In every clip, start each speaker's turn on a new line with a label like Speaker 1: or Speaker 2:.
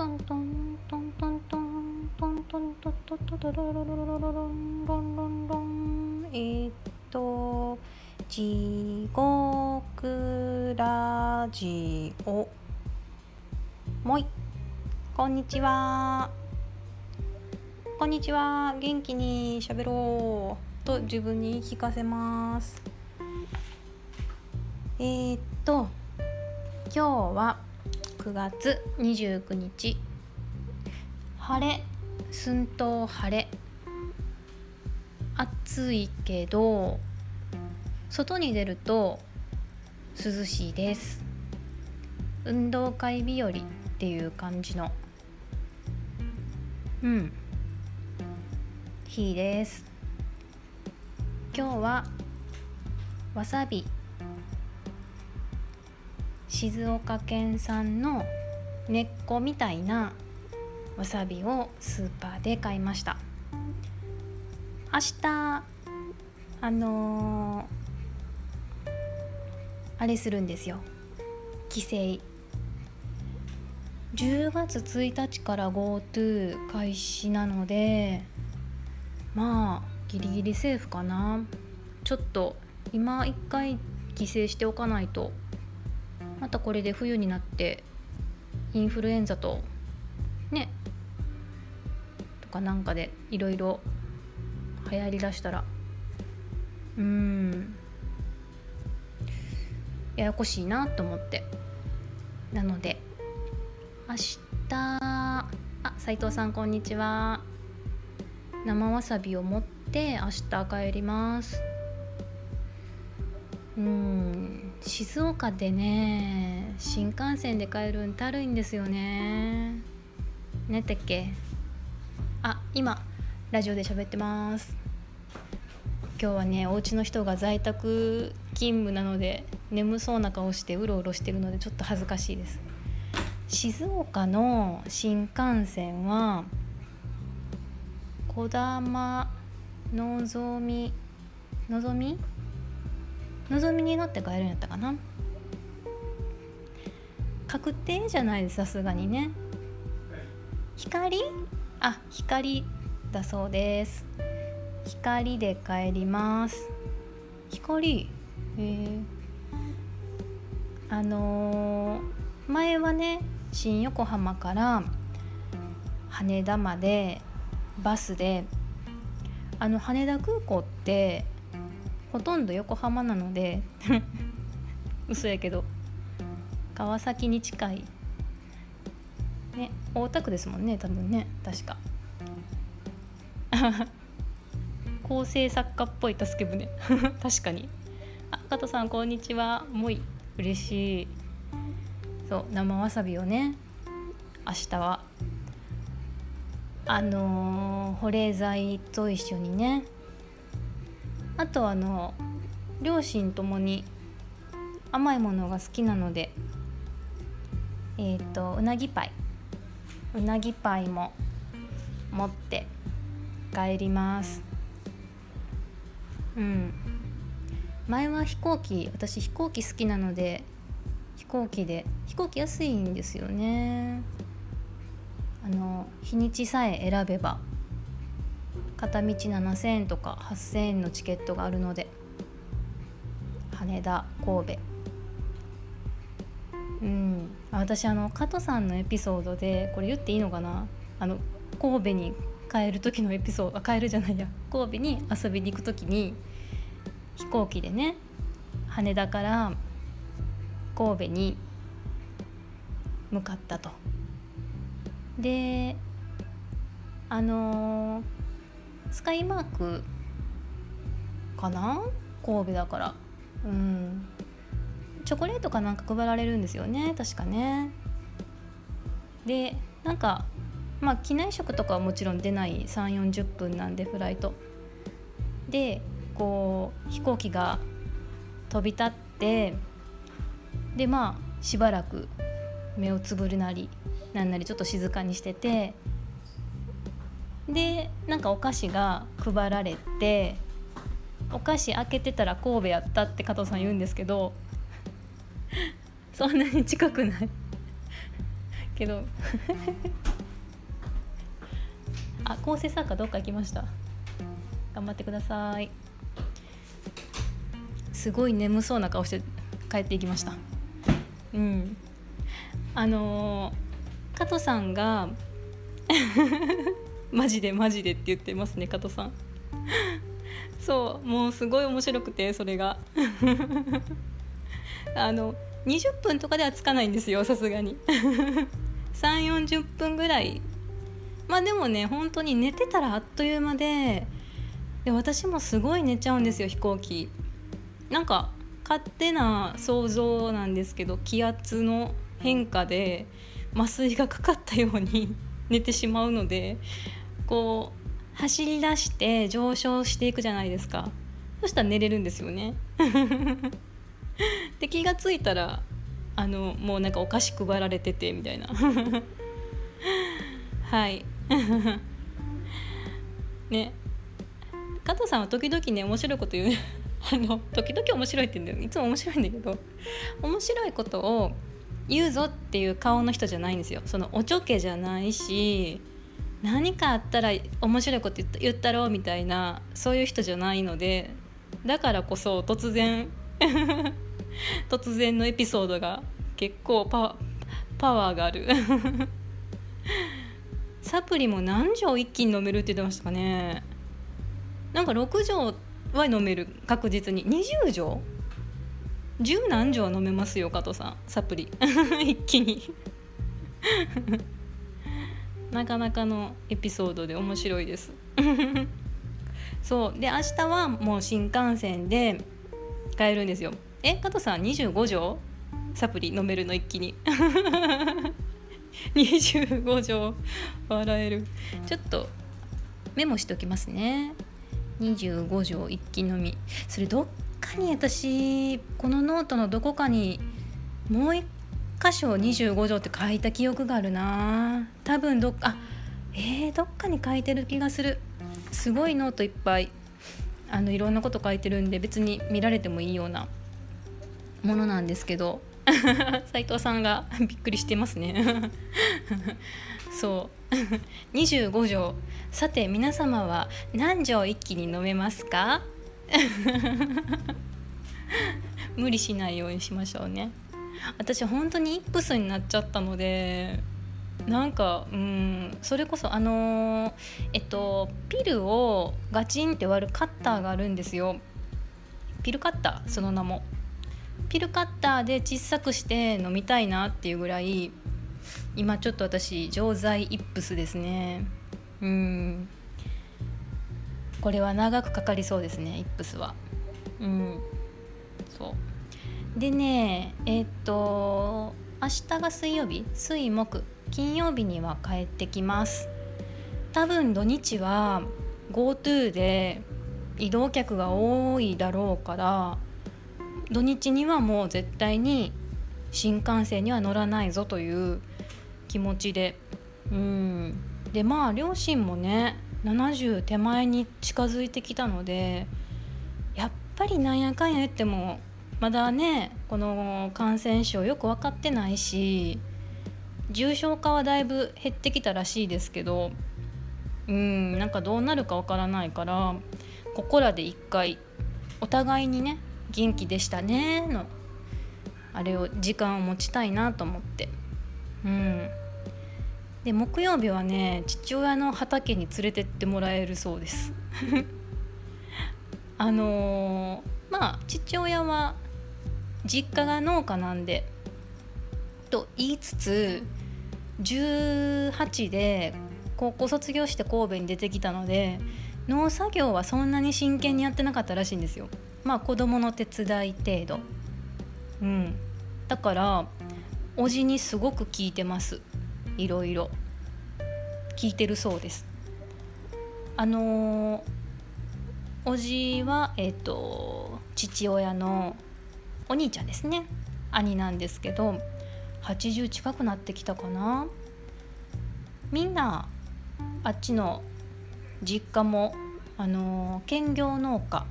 Speaker 1: トントントントントントントントントントントンロロロロロロロロンロンロンロンえっと地獄ラジオもいこんにちはこんにちは元気にしゃべろうと自分に聞かせますえー、っと今日は9月29日。晴れ寸東晴れ。暑いけど外に出ると涼しいです。運動会日和っていう感じのうん日です。今日はわさび。静岡県産の根っこみたいなわさびをスーパーで買いました。明日あのー、あれするんですよ。帰省。10月1日から GoTo 開始なのでまあギリギリセーフかな。ちょっと今一回帰省しておかないとまたこれで冬になってインフルエンザとねとかなんかでいろいろ流行りだしたらうんややこしいなと思って。なので明日あ斉藤さんこんにちは。生わさびを持って明日帰ります。うん。静岡でね新幹線で帰るんたるいんですよね。ねてっけ？あ今ラジオで喋ってます。今日はねお家の人が在宅勤務なので眠そうな顔してうろうろしてるのでちょっと恥ずかしいです。静岡の新幹線は児玉のぞみのぞみ？のぞみに乗って帰るんやったかな？確定じゃないですさすがにね。光？あ光だそうです。光で帰ります。光？えー、あのー、前はね新横浜から羽田までバスであの羽田空港ってほとんど横浜なので 嘘やけど川崎に近い。ね大田区ですもんね多分ね確か。構成作家っぽい助け舟。確かに。あ加藤さんこんにちは。もい。嬉しい。そう生わさびをね明日は。あのー、保冷剤と一緒にねあとあの両親ともに甘いものが好きなのでえっ、ー、とうなぎパイ。うなぎパイも持って帰ります。うん。前は飛行機私飛行機好きなので飛行機で飛行機安いんですよね。あの日にちさえ選べば。片道7,000円とか8,000円のチケットがあるので。羽田神戸。うん。私あの加藤さんのエピソードでこれ言っていいのかな？あの神戸に帰る時のエピソードあ帰るじゃないや。神戸に遊びに行く時に飛行機でね羽田から神戸に向かったと。であのースカイマークかな？神戸だから。うん。チョコレートかなんか配られるんですよね。確かね。でなんかまあ機内食とかはもちろん出ない。3 4 0分なんでフライト。でこう飛行機が飛び立ってでまあしばらく目をつぶるなりなんなりちょっと静かにしててでなんかお菓子が配られてお菓子開けてたら神戸やったって加藤さん言うんですけどそんなに近くない。けどあ構成作家どっか行きました。頑張ってください。すごい眠そうな顔して帰っていきました。うん。あのー、加藤さんが マジでマジでって言ってますね加藤さん。そうもうすごい面白くてそれが。あの20分とかではつかないんですよさすがに。3 4 0分ぐらい。まあでもね本当に寝てたらあっという間でで私もすごい寝ちゃうんですよ飛行機。なんか勝手な想像なんですけど気圧の変化で麻酔がかかったように 寝てしまうのでこう走り出して上昇していくじゃないですか。そしたら寝れるんですよね。で気が付いたらあのもうなんかお菓子配られててみたいな。はい。ね。加藤さんは時々ね面白いこと言う。あの時々面白いって言うんだよいつも面白いんだけど面白いことを言うぞっていう顔の人じゃないんですよ。そのおちょけじゃないし何かあったら面白いこと言ったろうみたいなそういう人じゃないのでだからこそ突然 突然のエピソードが結構パパワーがある。サプリも何錠一気に飲めるって言ってましたかね。なんか6錠は飲める確実に。20錠？十何錠飲めますよ加藤さん。サプリ。一気に。なかなかのエピソードで面白いです。そう。で明日はもう新幹線で帰るんですよ。え加藤さん25錠サプリ飲めるの一気に？25錠笑える。ちょっとメモしておきますね。25錠一気飲み。それどっかに私このノートのどこかにもう一箇所25錠って書いた記憶があるな。多分どっかあえー、どっかに書いてる気がする。すごいノートいっぱい。あのいろんなこと書いてるんで別に見られてもいいようなものなんですけど。斉藤さんが びっくりしてますね。そう。25条。さて皆様は何錠一気に飲めますか？無理しないようにしましょうね。私本当にイップスになっちゃったのでなんかうんそれこそあのー、えっとピルをガチンって割るカッターがあるんですよ。ピルカッターその名も。ピルカッターで小さくして飲みたいなっていうぐらい今ちょっと私錠剤イップスですね。うん。これは長くかかりそうですねイップスは。うん。そう。でねえー、っと明日が水曜日水木金曜日には帰ってきます。多分土日は GoTo で移動客が多いだろうから土日にはもう絶対に新幹線には乗らないぞという気持ちで。うん。でまあ両親もね70手前に近づいてきたのでやっぱりなんやかんや言ってもまだねこの感染症よく分かってないし重症化はだいぶ減ってきたらしいですけどうんなんかどうなるか分からないからここらで一回お互いにね元気でしたねのあれを時間を持ちたいなと思って。うん。で木曜日はね父親の畑に連れてってもらえるそうです。あのー、まあ父親は実家が農家なんでと言いつつ18で高校卒業して神戸に出てきたので農作業はそんなに真剣にやってなかったらしいんですよ。まあ子供の手伝い程度。うん。だからおじにすごく聞いてます。いろいろ。聞いてるそうです。あのー、おじはえっ、ー、と父親のお兄ちゃんですね。兄なんですけど80近くなってきたかな。みんなあっちの実家もあの兼業農家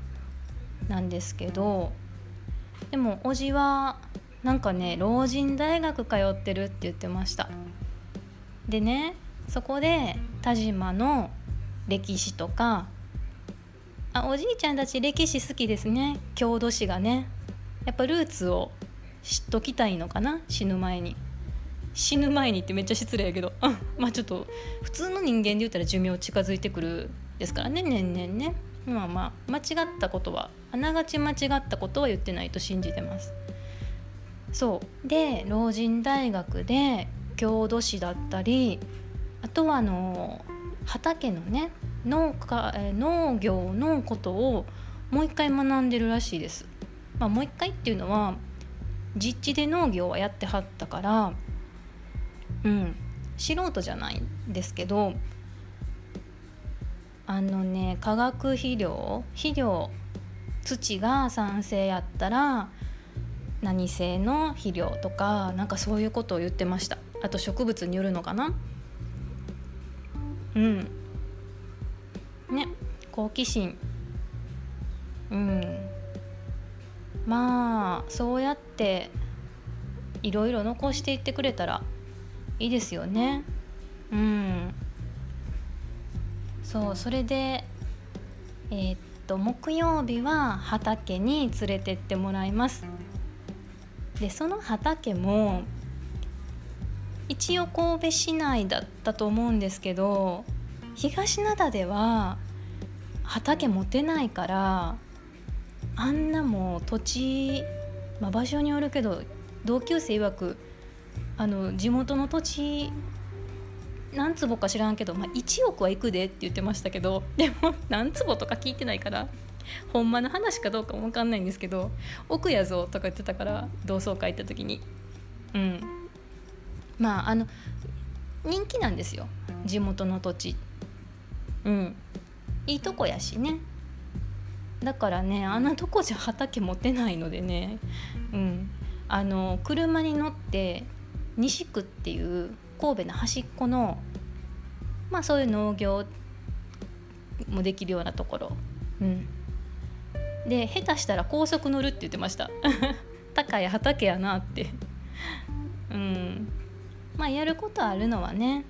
Speaker 1: なんですけどでもおじはなんかね老人大学通ってるって言ってました。でねそこで田島の歴史とかあおじいちゃんたち歴史好きですね。郷土史がね。やっぱルーツを知っときたいのかな？死ぬ前に。死ぬ前にってめっちゃ失礼やけど。まあちょっと普通の人間で言ったら寿命近づいてくるですからね。年々ね。まあまあ間違ったことはあながち間違ったことは言ってないと信じてます。そう。で老人大学で郷土史だったりあとはあの畑のね農家農業のことをもう一回学んでるらしいです。まあ、もう一回っていうのは実地で農業はやってはったからうん素人じゃないんですけどあのね化学肥料肥料土が酸性やったら何製の肥料とかなんかそういうことを言ってました。あと植物によるのかな。うん。ね好奇心。うん。まあそうやっていろいろ残していってくれたらいいですよね。うん。そうそれでえー、っと木曜日は畑に連れてってもらいます。でその畑も一応神戸市内だったと思うんですけど東灘では畑持てないからあんなもう土地、まあ、場所によるけど同級生曰くあの地元の土地何坪か知らんけど、まあ、1億は行くでって言ってましたけど でも何坪とか聞いてないからほんまの話かどうかも分かんないんですけど「奥やぞ」とか言ってたから同窓会行った時に。うん。まああの人気なんですよ。地元の土地。うん。いいとこやしね。だからねあんなとこじゃ畑持てないのでね。うん。あの車に乗って西区っていう神戸の端っこのまあそういう農業もできるようなところ。うん。で下手したら高速乗るって言ってました。高い畑やなって。うん。まあやることあるのはね。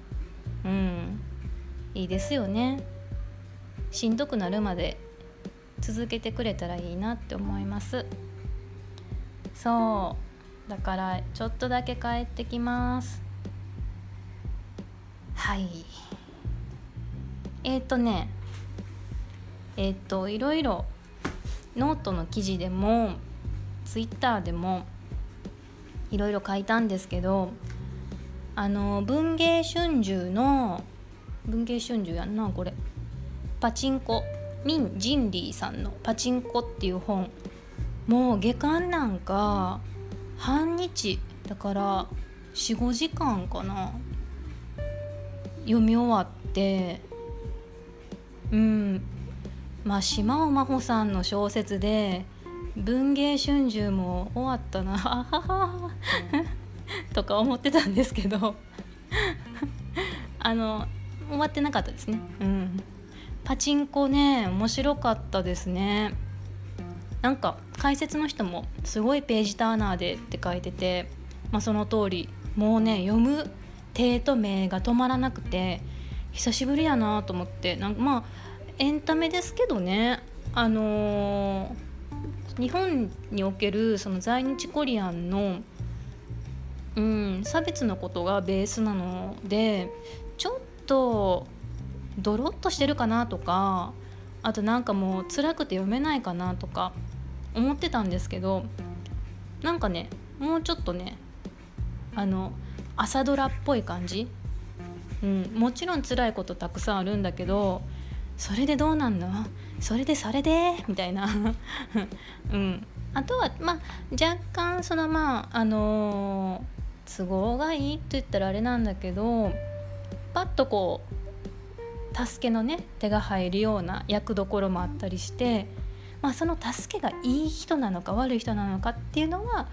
Speaker 1: うん。いいですよね。しんどくなるまで続けてくれたらいいなって思います。そう。だからちょっとだけ帰ってきます。はい。えっ、ー、とね。えっ、ー、といろいろノートの記事でもツイッターでもいろいろ書いたんですけどあの文藝春秋の文藝春秋やんなこれ。パチンコ。ミン・ジンリーさんの「パチンコ」っていう本もう下巻なんか半日だから45時間かな読み終わってうんまあ島尾真帆さんの小説で「文藝春秋」も終わったな とか思ってたんですけどあの終わってなかったですね。うん。パチンコね面白かったですね。なんか解説の人もすごいページターナーでって書いてて、まあ、その通りもうね読む手と目が止まらなくて久しぶりやなと思ってなんかまあエンタメですけどねあのー、日本におけるその在日コリアンの、うん、差別のことがベースなのでちょっとドロッとしてるかなとかあとなんかもう辛くて読めないかなとか思ってたんですけどなんかねもうちょっとねあの朝ドラっぽい感じ、うん、もちろん辛いことたくさんあるんだけどそれでどうなんの？それでそれで？みたいな、うん、あとはまあ若干そのまああのー、都合がいいって言ったらあれなんだけどパッとこう助けのね手が入るような役どころもあったりして、まあ、その助けがいい人なのか悪い人なのかっていうのは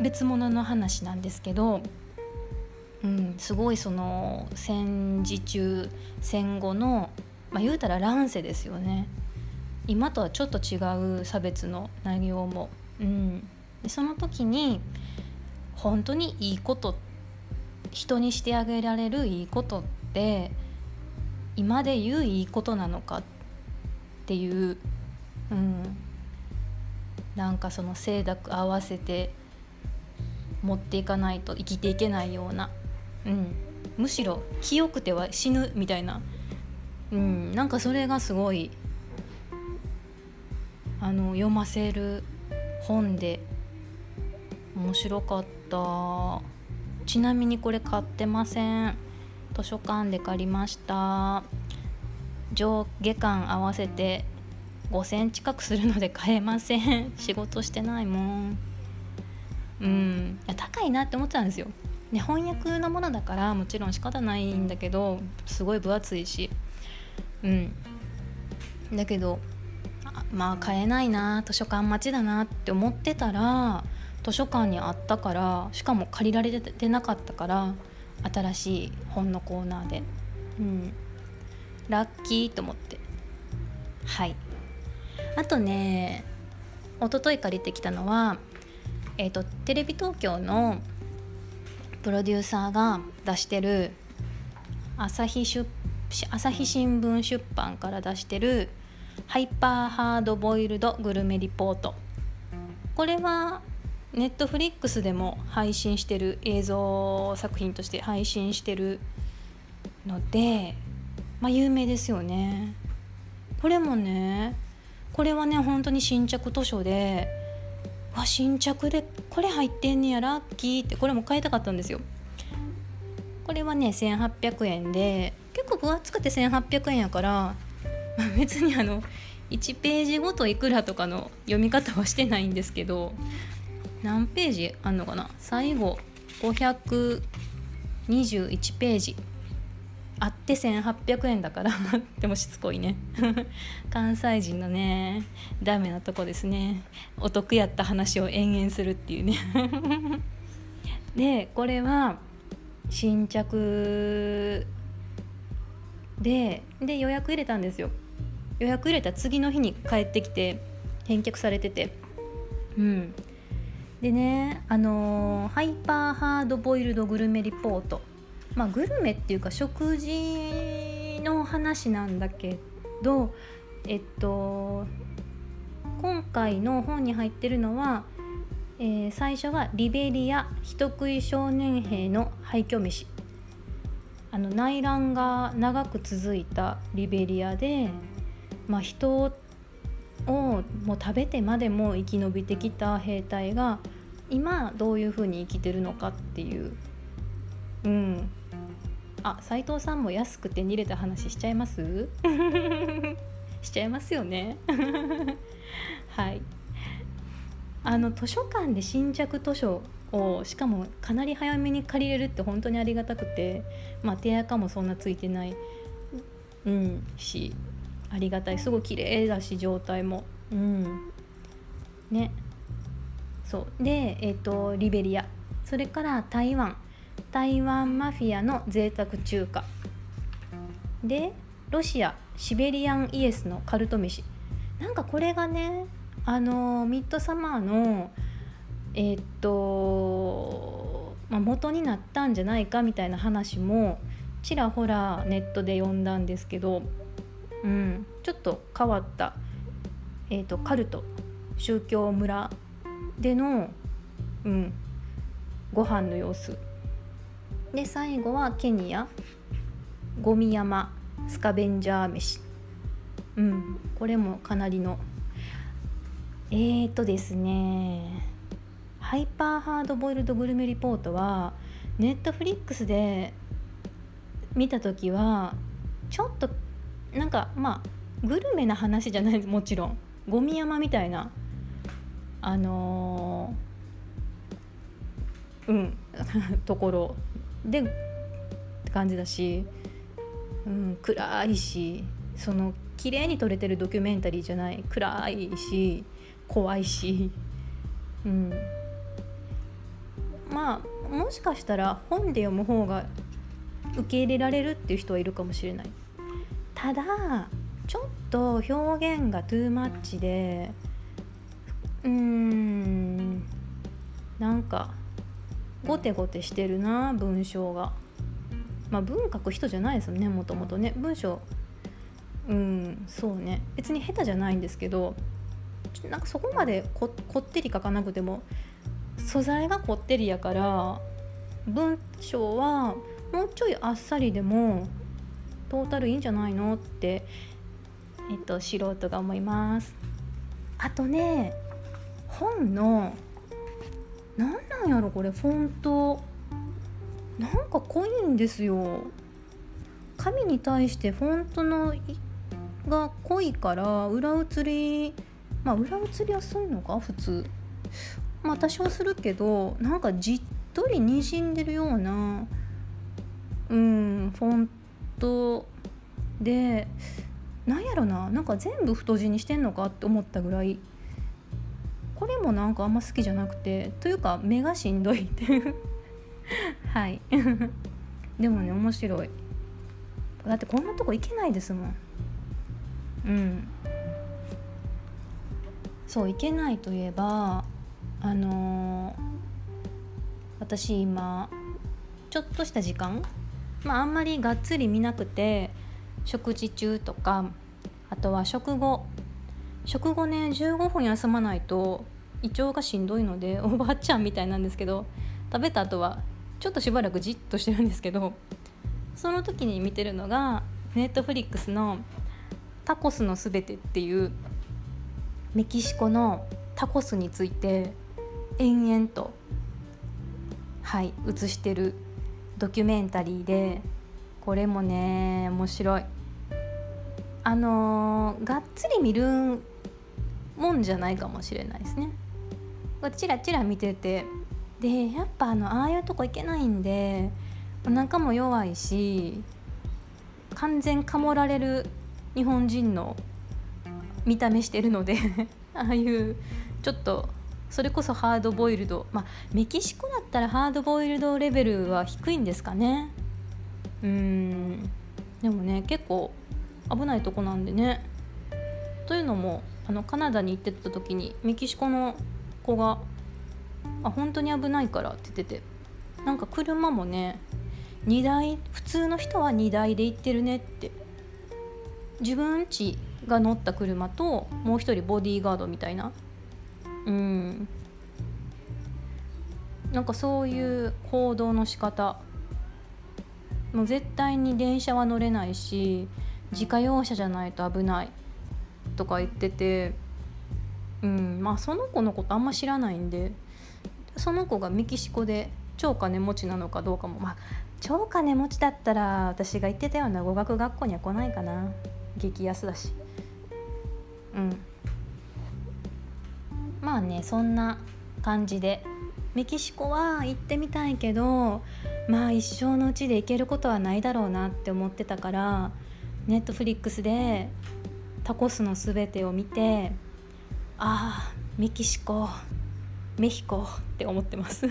Speaker 1: 別物の話なんですけど、うん、すごいその戦時中戦後の、まあ、言うたら乱世ですよね今とはちょっと違う差別の内容も。うん、でその時に本当にいいこと人にしてあげられるいいことって今で言ういいことなのかっていう、うん、なんかその清濁合わせて持っていかないと生きていけないような、うん、むしろ清くては死ぬみたいな、うん、なんかそれがすごいあの読ませる本で面白かった。ちなみにこれ買ってません。図書館で借りました。上下巻合わせて5,000近くするので買えません。仕事してないもん。うん。や高いなって思ってたんですよ、ね、翻訳のものだからもちろん仕方ないんだけどすごい分厚いし。うん。だけどまあ買えないな図書館待ちだなって思ってたら図書館にあったからしかも借りられてなかったから新しい本のコーナーで。うん。ラッキーと思って。はい。あとね一昨日借りてきたのはえーと、テレビ東京のプロデューサーが出してる朝日出朝日新聞出版から出してるハイパーハードボイルドグルメリポート。これはネットフリックスでも配信してる映像作品として配信してるのでまあ有名ですよね。これもねこれはね本当に新着図書でわ新着でこれ入ってんねやラッキーってこれも買いたかったんですよ。これはね1800円で結構分厚くて1800円やから 別にあの1ページごといくらとかの読み方はしてないんですけど何ページあんのかな？最後521ページ。あって1800円だから。でもしつこいね。関西人のねダメなとこですね。お得やった話を延々するっていうね。でこれは新着でで予約入れたんですよ。予約入れた次の日に帰ってきて返却されてて。うん。でねあの、ハイパーハードボイルドグルメリポート。まあ、グルメっていうか食事の話なんだけどえっと今回の本に入ってるのは、えー、最初はリベリア人食い少年兵の廃墟飯。あの内乱が長く続いたリベリアで、まあ、人をもう食べてまでも生き延びてきた兵隊が今どういうふうに生きてるのかっていう、うん、あ斉藤さんも安く手に入れた話しちゃいます？しちゃいますよね。はい。あの図書館で新着図書をしかもかなり早めに借りれるって本当にありがたくてまあ手垢もそんなついてない。うん。しありがたい。すごい綺麗だし状態も。うん。ね。そう。でえっ、ー、とリベリア。それから台湾。台湾マフィアの贅沢中華。でロシア。シベリアンイエスのカルト飯。なんかこれがねあのミッドサマーのえー、っと、まあ、元になったんじゃないかみたいな話もちらほらネットで読んだんですけど、うん、ちょっと変わった、えー、っとカルト宗教村での、うん、ご飯の様子。で最後はケニアゴミ山スカベンジャー飯。うんこれもかなりのえーとですねハイパーハードボイルドグルメリポートはネットフリックスで見た時はちょっとなんかまあグルメな話じゃないもちろん。ゴミ山みたいな。あのー、うん。ところでって感じだし、うん、暗いしその綺麗に撮れてるドキュメンタリーじゃない。暗いし怖いし、うん、まあもしかしたら本で読む方が受け入れられるっていう人はいるかもしれない。ただちょっと表現がトゥーマッチでうーんなんかゴテゴテしてるな文章が。まあ文書く人じゃないですよねもともとね。文章うんそうね。別に下手じゃないんですけどなんかそこまでこってり書かなくても素材がこってりやから文章はもうちょいあっさりでもトータルいいんじゃないの？って、えっと、素人が思います。あとね本の何なんやろこれフォント。なんか濃いんですよ。紙に対してフォントのが濃いから裏写りまあ裏写りやすいのか？普通。まあ多少するけどなんかじっとりにじんでるようなうんフォントでなんやろななんか全部太字にしてんのかって思ったぐらいこれもなんかあんま好きじゃなくてというか目がしんどいっていう。はい。でもね面白い。だってこんなとこ行けないですもん。うん。そう行けないといえばあのー、私今ちょっとした時間まああんまりがっつり見なくて食事中とかあとは食後。食後ね15分休まないと胃腸がしんどいので おばあちゃんみたいなんですけど食べた後はちょっとしばらくじっとしてるんですけどその時に見てるのがネットフリックスの「タコスのすべて」っていうメキシコのタコスについて延々とはい映してるドキュメンタリーでこれもね面白い。あのー、がっつり見るもんじゃないかもしれないですね。チラチラ見てて。でやっぱあのああいうとこ行けないんでお腹も弱いし完全かもられる日本人の見た目してるので ああいうちょっとそれこそハードボイルドまあメキシコだったらハードボイルドレベルは低いんですかね。うん。でもね結構危ないとこなんでね。というのもあのカナダに行ってた時にメキシコの子が「あ本当に危ないから」って言っててなんか車もね2台普通の人は2台で行ってるねって自分ちが乗った車ともう一人ボディーガードみたいなうん。なんかそういう行動の仕方もう絶対に電車は乗れないし自家用車じゃないと危ないとか言っててうん。まあその子のことあんま知らないんでその子がメキシコで超金持ちなのかどうかも。まあ超金持ちだったら私が行ってたような語学学校には来ないかな。激安だし。うん。まあねそんな感じでメキシコは行ってみたいけどまあ一生のうちで行けることはないだろうなって思ってたからネットフリックスでタコスのすべてを見てああメキシコメヒコって思ってます。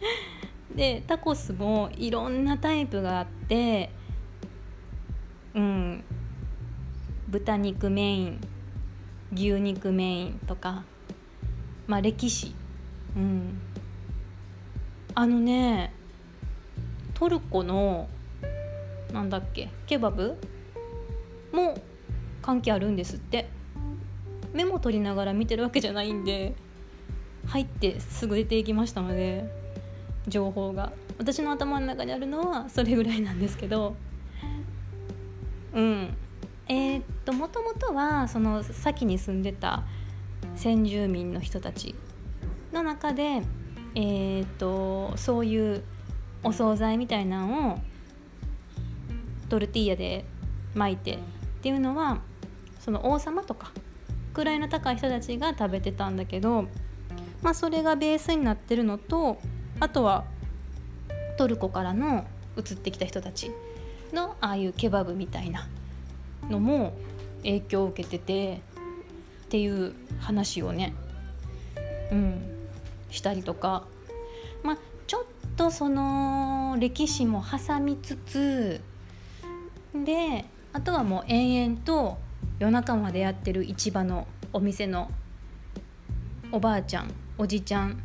Speaker 1: でタコスもいろんなタイプがあってうん豚肉メイン牛肉メインとかまあ歴史。うん。あのねトルコのなんだっけケバブも関係あるんですって。メモ取りながら見てるわけじゃないんで入ってすぐ出ていきましたので情報が。私の頭の中にあるのはそれぐらいなんですけど。うん。えー、っともともとはその先に住んでた先住民の人たちの中で、えー、っとそういうお惣菜みたいなのをトルティーヤで巻いてっていうのはその王様とか位の高い人たちが食べてたんだけど、まあ、それがベースになってるのとあとはトルコからの移ってきた人たちのああいうケバブみたいなのも影響を受けててっていう話をねうんしたりとか。まあちょっとその歴史も挟みつつであとはもう延々と夜中までやってる市場のお店のおばあちゃんおじちゃん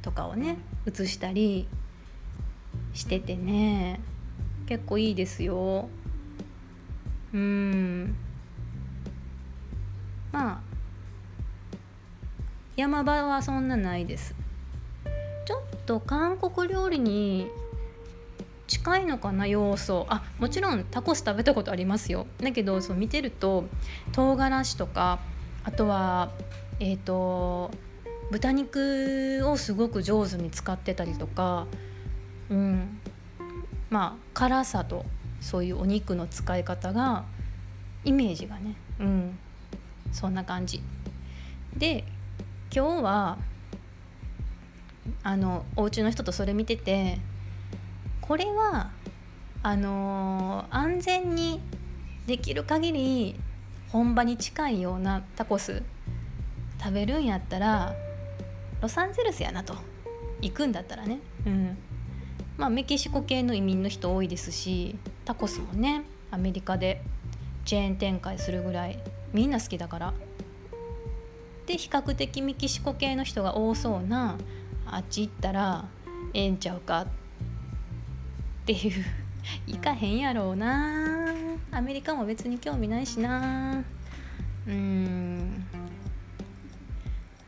Speaker 1: とかをね写したりしててね。結構いいですよ。うん。まあ山場はそんなないです。ちょっと韓国料理に近いのかな要素。あもちろんタコス食べたことありますよ。だけどそう見てると唐辛子とかあとはえっ、ー、と豚肉をすごく上手に使ってたりとかうん。まあ辛さとそういうお肉の使い方がイメージがねうん。そんな感じ。で今日はあのお家の人とそれ見ててこれはあのー、安全にできる限り本場に近いようなタコス食べるんやったらロサンゼルスやなと。行くんだったらね。うん。まあメキシコ系の移民の人多いですしタコスもねアメリカでチェーン展開するぐらいみんな好きだから。で比較的メキシコ系の人が多そうなあっち行ったらええんちゃうか？っていう。行かへんやろうな。アメリカも別に興味ないしな。うん。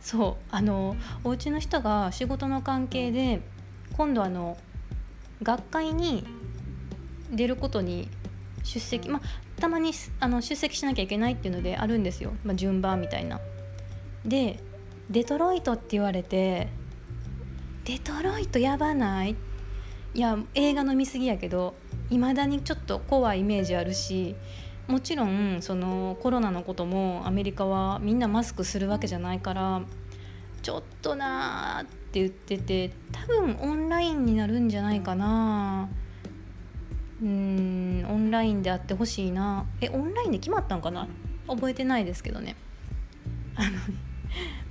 Speaker 1: そう。あのお家の人が仕事の関係で今度あの学会に出ることに出席まあたまにあの出席しなきゃいけないっていうのであるんですよ、まあ、順番みたいな。でデトロイトって言われてデトロイトやばない？いや映画の見過ぎやけどいまだにちょっと怖いイメージあるしもちろんそのコロナのこともアメリカはみんなマスクするわけじゃないからちょっとなーって言ってて多分オンラインになるんじゃないかな。うんオンラインであってほしいな。えオンラインで決まったんかな？覚えてないですけどね。あの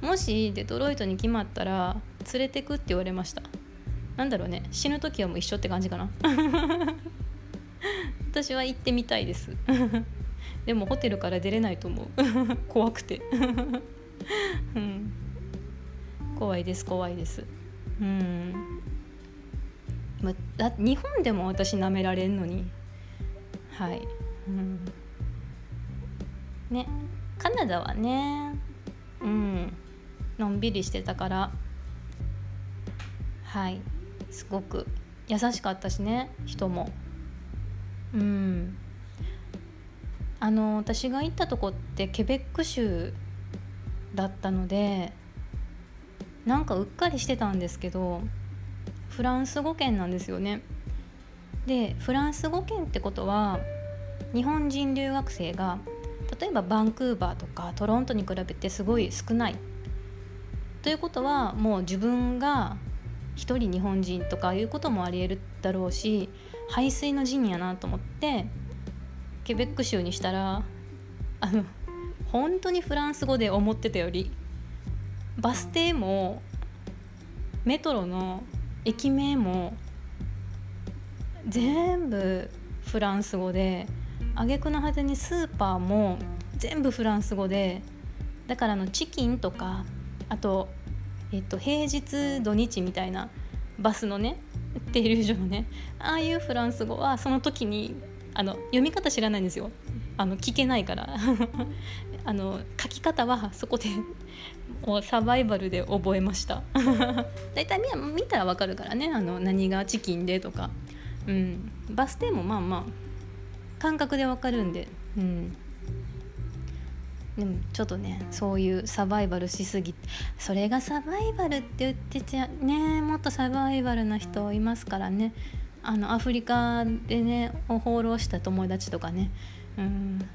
Speaker 1: もしデトロイトに決まったら連れてくって言われました。なんだろうね。死ぬ時はもう一緒って感じかな。私は行ってみたいです。でもホテルから出れないと思う。怖くて。うん、怖いです怖いです。うん。まだ日本でも私舐められんのに。はい、うん、ね。カナダはね。うん。のんびりしてたから。はい。すごく優しかったしね人も。うん。あの私が行ったとこってケベック州だったのでなんかうっかりしてたんですけどフランス語圏なんですよね。でフランス語圏ってことは日本人留学生が例えばバンクーバーとかトロントに比べてすごい少ない。ということはもう自分が一人日本人とかいうこともありえるだろうし排水の陣やなと思ってケベック州にしたらあの本当にフランス語で思ってたよりバス停もメトロの駅名も全部フランス語で挙句の果てにスーパーも全部フランス語でだからのチキンとかあと、えっと、平日土日みたいなバスのねテイル所のねああいうフランス語はその時にあの読み方知らないんですよ。あの聞けないから。あの書き方はそこでサバイバルで覚えました。大体見たらわかるからね。あの何がチキンでとか、うん、バス停もまあまあ感覚でわかるんで、うん、でもちょっとねそういうサバイバルしすぎそれがサバイバルって言ってちゃね。もっとサバイバルな人いますからね。あのアフリカでね放浪した友達とかね。うん。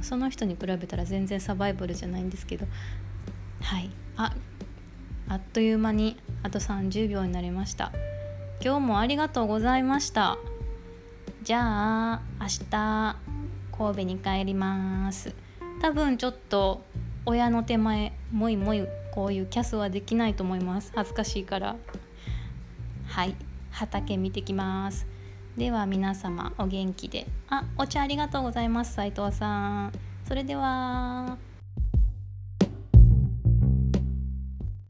Speaker 1: その人に比べたら全然サバイバルじゃないんですけど。はい。ああっという間にあと30秒になりました。今日もありがとうございましたじゃあ明日神戸に帰ります。多分ちょっと親の手前もいもいこういうキャスはできないと思います。恥ずかしいから。はい。畑見てきます。では皆様お元気で。あお茶ありがとうございます斉藤さん。それでは。